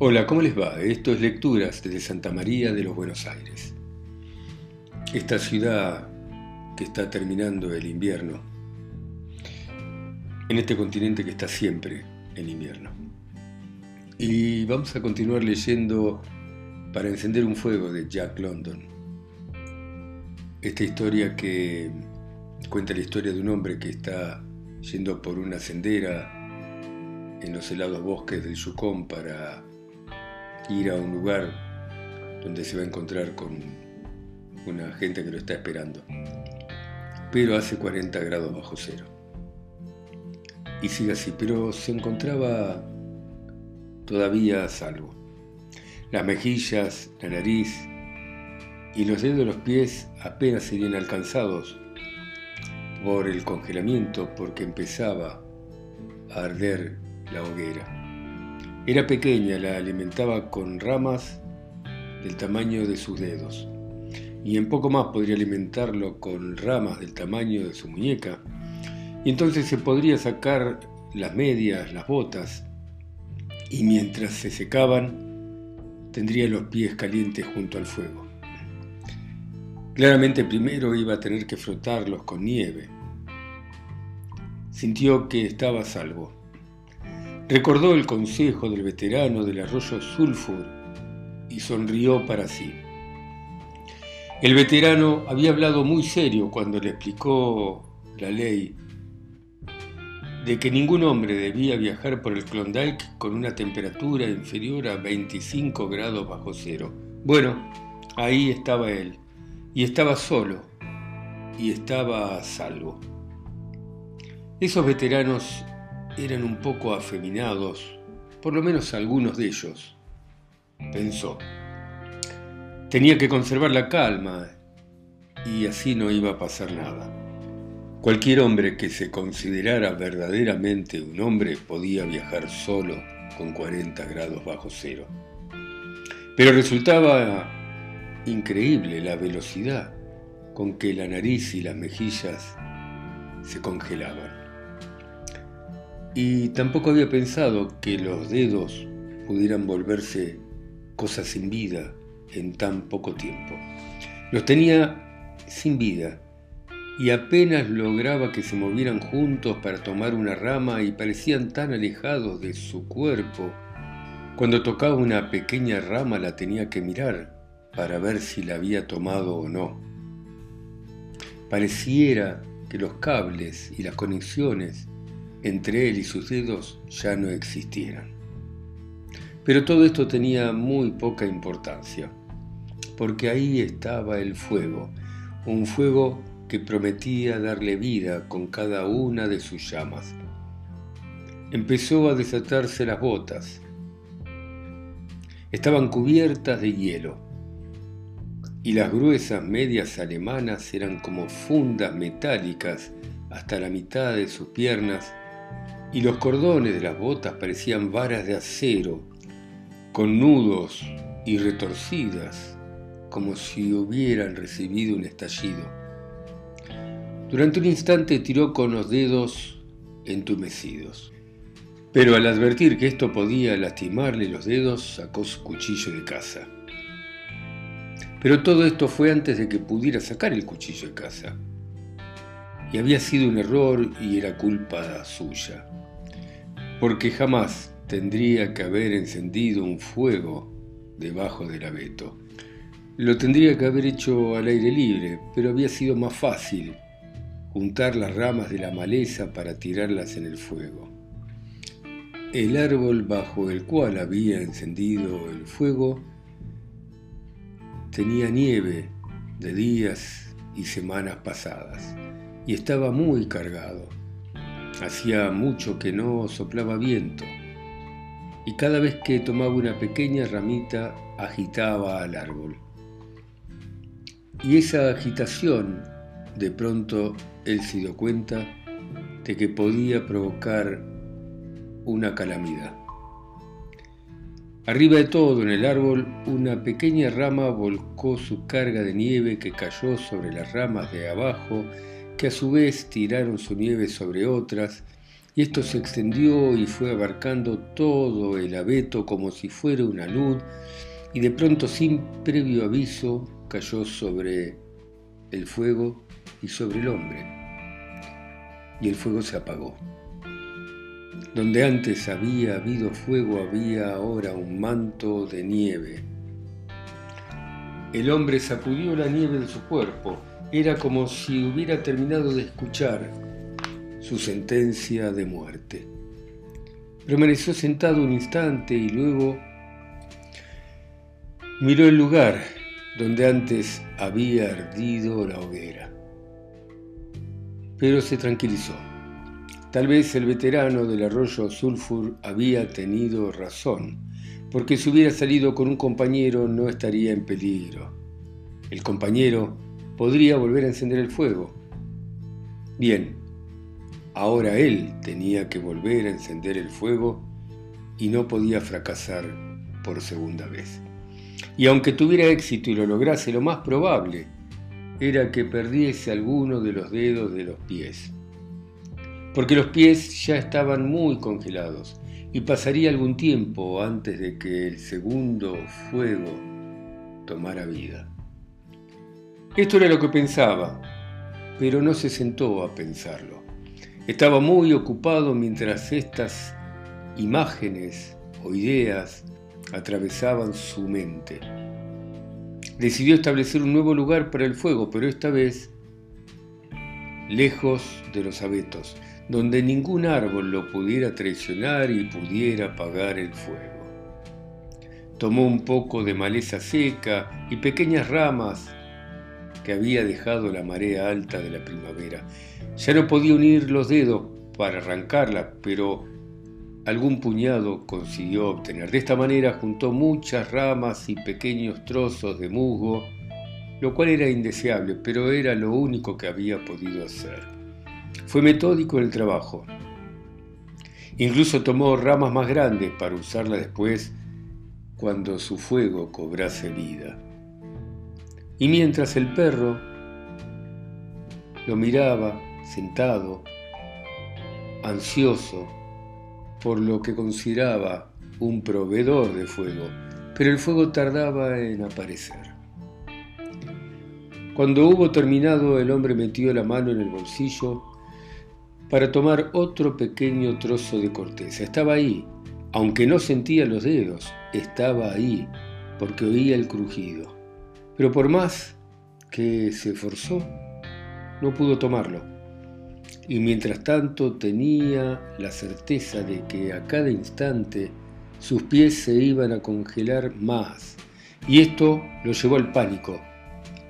Hola, ¿cómo les va? Esto es Lecturas desde Santa María de los Buenos Aires. Esta ciudad que está terminando el invierno, en este continente que está siempre en invierno. Y vamos a continuar leyendo Para encender un fuego de Jack London. Esta historia que cuenta la historia de un hombre que está yendo por una sendera en los helados bosques del Yukon para ir a un lugar donde se va a encontrar con una gente que lo está esperando. Pero hace 40 grados bajo cero. Y sigue así, pero se encontraba todavía a salvo. Las mejillas, la nariz y los dedos de los pies apenas serían alcanzados por el congelamiento porque empezaba a arder la hoguera. Era pequeña, la alimentaba con ramas del tamaño de sus dedos, y en poco más podría alimentarlo con ramas del tamaño de su muñeca, y entonces se podría sacar las medias, las botas, y mientras se secaban, tendría los pies calientes junto al fuego. Claramente primero iba a tener que frotarlos con nieve. Sintió que estaba salvo Recordó el consejo del veterano del arroyo Sulfur y sonrió para sí. El veterano había hablado muy serio cuando le explicó la ley de que ningún hombre debía viajar por el Klondike con una temperatura inferior a 25 grados bajo cero. Bueno, ahí estaba él, y estaba solo, y estaba a salvo. Esos veteranos eran un poco afeminados, por lo menos algunos de ellos, pensó. Tenía que conservar la calma y así no iba a pasar nada. Cualquier hombre que se considerara verdaderamente un hombre podía viajar solo con 40 grados bajo cero. Pero resultaba increíble la velocidad con que la nariz y las mejillas se congelaban y tampoco había pensado que los dedos pudieran volverse cosas sin vida en tan poco tiempo. Los tenía sin vida y apenas lograba que se movieran juntos para tomar una rama y parecían tan alejados de su cuerpo. Cuando tocaba una pequeña rama la tenía que mirar para ver si la había tomado o no. Pareciera que los cables y las conexiones entre él y sus dedos ya no existieran. Pero todo esto tenía muy poca importancia, porque ahí estaba el fuego, un fuego que prometía darle vida con cada una de sus llamas. Empezó a desatarse las botas. Estaban cubiertas de hielo, y las gruesas medias alemanas eran como fundas metálicas hasta la mitad de sus piernas y los cordones de las botas parecían varas de acero, con nudos y retorcidas, como si hubieran recibido un estallido. Durante un instante tiró con los dedos entumecidos, pero al advertir que esto podía lastimarle los dedos, sacó su cuchillo de caza. Pero todo esto fue antes de que pudiera sacar el cuchillo de caza. Y había sido un error y era culpa suya porque jamás tendría que haber encendido un fuego debajo del abeto. Lo tendría que haber hecho al aire libre, pero había sido más fácil juntar las ramas de la maleza para tirarlas en el fuego. El árbol bajo el cual había encendido el fuego tenía nieve de días y semanas pasadas y estaba muy cargado. Hacía mucho que no soplaba viento y cada vez que tomaba una pequeña ramita agitaba al árbol. Y esa agitación, de pronto él se dio cuenta de que podía provocar una calamidad. Arriba de todo en el árbol, una pequeña rama volcó su carga de nieve que cayó sobre las ramas de abajo que a su vez tiraron su nieve sobre otras, y esto se extendió y fue abarcando todo el abeto como si fuera una luz, y de pronto sin previo aviso cayó sobre el fuego y sobre el hombre, y el fuego se apagó. Donde antes había habido fuego había ahora un manto de nieve. El hombre sacudió la nieve de su cuerpo. Era como si hubiera terminado de escuchar su sentencia de muerte. Permaneció sentado un instante y luego miró el lugar donde antes había ardido la hoguera. Pero se tranquilizó. Tal vez el veterano del arroyo Sulfur había tenido razón, porque si hubiera salido con un compañero no estaría en peligro. El compañero podría volver a encender el fuego. Bien, ahora él tenía que volver a encender el fuego y no podía fracasar por segunda vez. Y aunque tuviera éxito y lo lograse, lo más probable era que perdiese alguno de los dedos de los pies porque los pies ya estaban muy congelados y pasaría algún tiempo antes de que el segundo fuego tomara vida. Esto era lo que pensaba, pero no se sentó a pensarlo. Estaba muy ocupado mientras estas imágenes o ideas atravesaban su mente. Decidió establecer un nuevo lugar para el fuego, pero esta vez lejos de los abetos, donde ningún árbol lo pudiera traicionar y pudiera apagar el fuego. Tomó un poco de maleza seca y pequeñas ramas que había dejado la marea alta de la primavera. Ya no podía unir los dedos para arrancarla, pero algún puñado consiguió obtener. De esta manera juntó muchas ramas y pequeños trozos de musgo, lo cual era indeseable, pero era lo único que había podido hacer. Fue metódico en el trabajo. Incluso tomó ramas más grandes para usarlas después cuando su fuego cobrase vida. Y mientras el perro lo miraba sentado, ansioso por lo que consideraba un proveedor de fuego, pero el fuego tardaba en aparecer. Cuando hubo terminado, el hombre metió la mano en el bolsillo para tomar otro pequeño trozo de corteza. Estaba ahí, aunque no sentía los dedos, estaba ahí, porque oía el crujido. Pero por más que se esforzó, no pudo tomarlo. Y mientras tanto tenía la certeza de que a cada instante sus pies se iban a congelar más. Y esto lo llevó al pánico,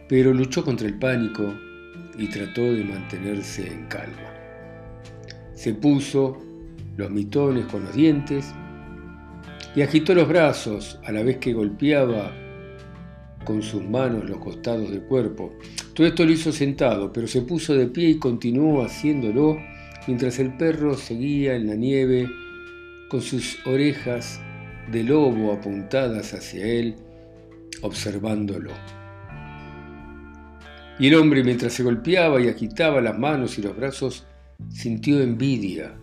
pero luchó contra el pánico y trató de mantenerse en calma. Se puso los mitones con los dientes y agitó los brazos a la vez que golpeaba con sus manos los costados del cuerpo. Todo esto lo hizo sentado, pero se puso de pie y continuó haciéndolo mientras el perro seguía en la nieve con sus orejas de lobo apuntadas hacia él, observándolo. Y el hombre, mientras se golpeaba y agitaba las manos y los brazos, sintió envidia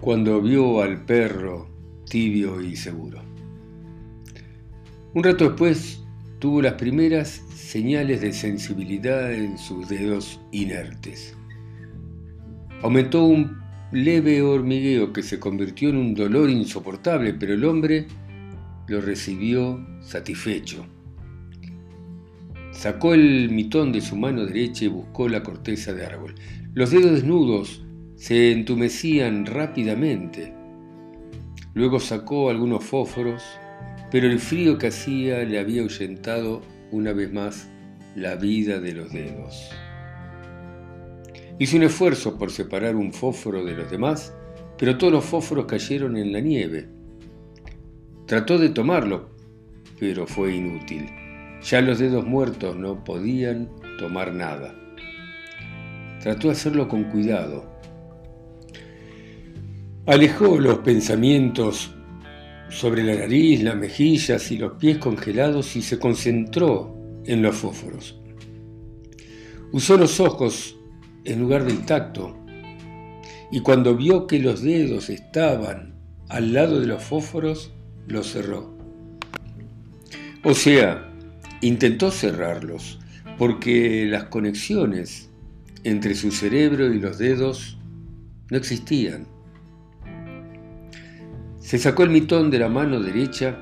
cuando vio al perro tibio y seguro. Un rato después tuvo las primeras señales de sensibilidad en sus dedos inertes. Aumentó un leve hormigueo que se convirtió en un dolor insoportable, pero el hombre lo recibió satisfecho. Sacó el mitón de su mano derecha y buscó la corteza de árbol. Los dedos desnudos se entumecían rápidamente. Luego sacó algunos fósforos, pero el frío que hacía le había ahuyentado una vez más la vida de los dedos. Hizo un esfuerzo por separar un fósforo de los demás, pero todos los fósforos cayeron en la nieve. Trató de tomarlo, pero fue inútil. Ya los dedos muertos no podían tomar nada. Trató de hacerlo con cuidado. Alejó los pensamientos sobre la nariz, las mejillas y los pies congelados y se concentró en los fósforos. Usó los ojos en lugar del tacto y cuando vio que los dedos estaban al lado de los fósforos, los cerró. O sea, intentó cerrarlos, porque las conexiones entre su cerebro y los dedos no existían. Se sacó el mitón de la mano derecha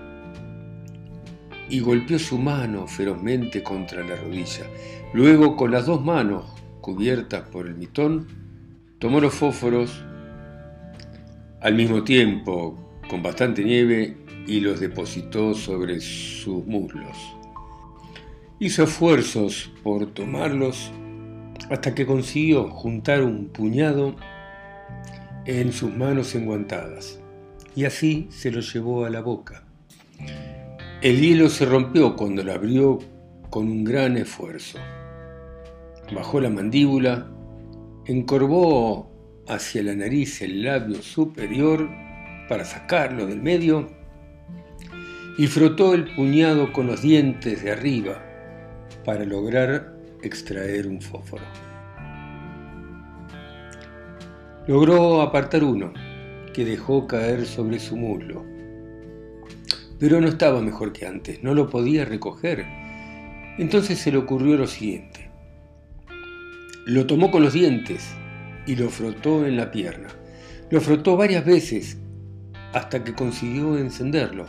y golpeó su mano ferozmente contra la rodilla. Luego, con las dos manos cubiertas por el mitón, tomó los fósforos al mismo tiempo, con bastante nieve, y los depositó sobre sus muslos. Hizo esfuerzos por tomarlos hasta que consiguió juntar un puñado en sus manos enguantadas, y así se lo llevó a la boca. El hielo se rompió cuando lo abrió con un gran esfuerzo. Bajó la mandíbula, encorvó hacia la nariz el labio superior para sacarlo del medio y frotó el puñado con los dientes de arriba para lograr extraer un fósforo. Logró apartar uno que dejó caer sobre su muslo pero no estaba mejor que antes, no lo podía recoger. Entonces se le ocurrió lo siguiente. Lo tomó con los dientes y lo frotó en la pierna. Lo frotó varias veces hasta que consiguió encenderlo.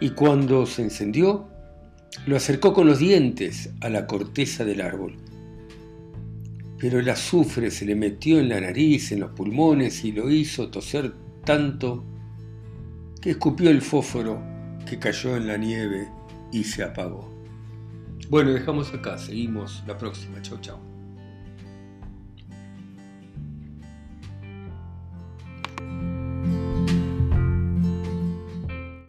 Y cuando se encendió, lo acercó con los dientes a la corteza del árbol. Pero el azufre se le metió en la nariz, en los pulmones y lo hizo toser tanto que escupió el fósforo que cayó en la nieve y se apagó. Bueno, dejamos acá, seguimos la próxima. Chau, chau.